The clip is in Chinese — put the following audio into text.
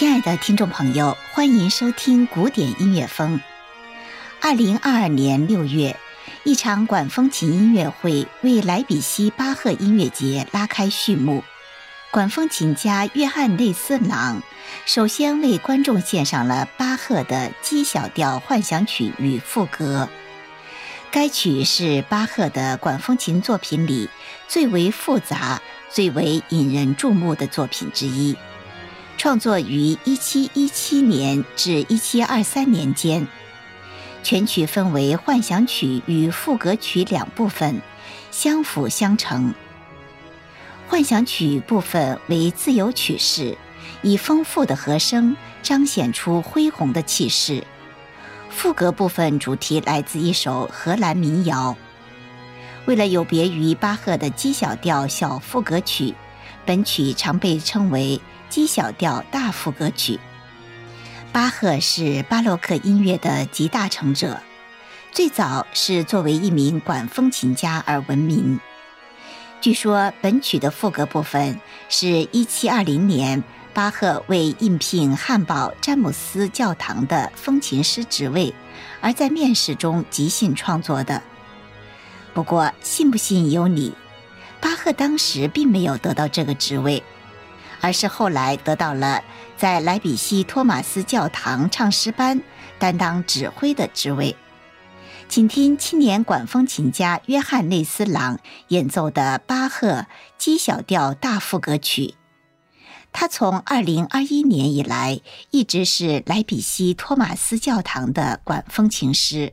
亲爱的听众朋友，欢迎收听古典音乐风。二零二二年六月，一场管风琴音乐会为莱比锡巴赫音乐节拉开序幕。管风琴家约翰内斯朗首先为观众献上了巴赫的 G 小调幻想曲与赋格。该曲是巴赫的管风琴作品里最为复杂、最为引人注目的作品之一。创作于1717年至1723年间，全曲分为幻想曲与赋格曲两部分，相辅相成。幻想曲部分为自由曲式，以丰富的和声彰显出恢宏的气势；赋格部分主题来自一首荷兰民谣。为了有别于巴赫的 G 小调小赋格曲，本曲常被称为。G 小调大副歌曲。巴赫是巴洛克音乐的集大成者，最早是作为一名管风琴家而闻名。据说本曲的副歌部分是一七二零年巴赫为应聘汉堡詹姆斯教堂的风琴师职位，而在面试中即兴创作的。不过信不信由你，巴赫当时并没有得到这个职位。而是后来得到了在莱比锡托马斯教堂唱诗班担当指挥的职位，请听青年管风琴家约翰内斯朗演奏的巴赫 G 小调大副歌曲。他从二零二一年以来一直是莱比锡托马斯教堂的管风琴师。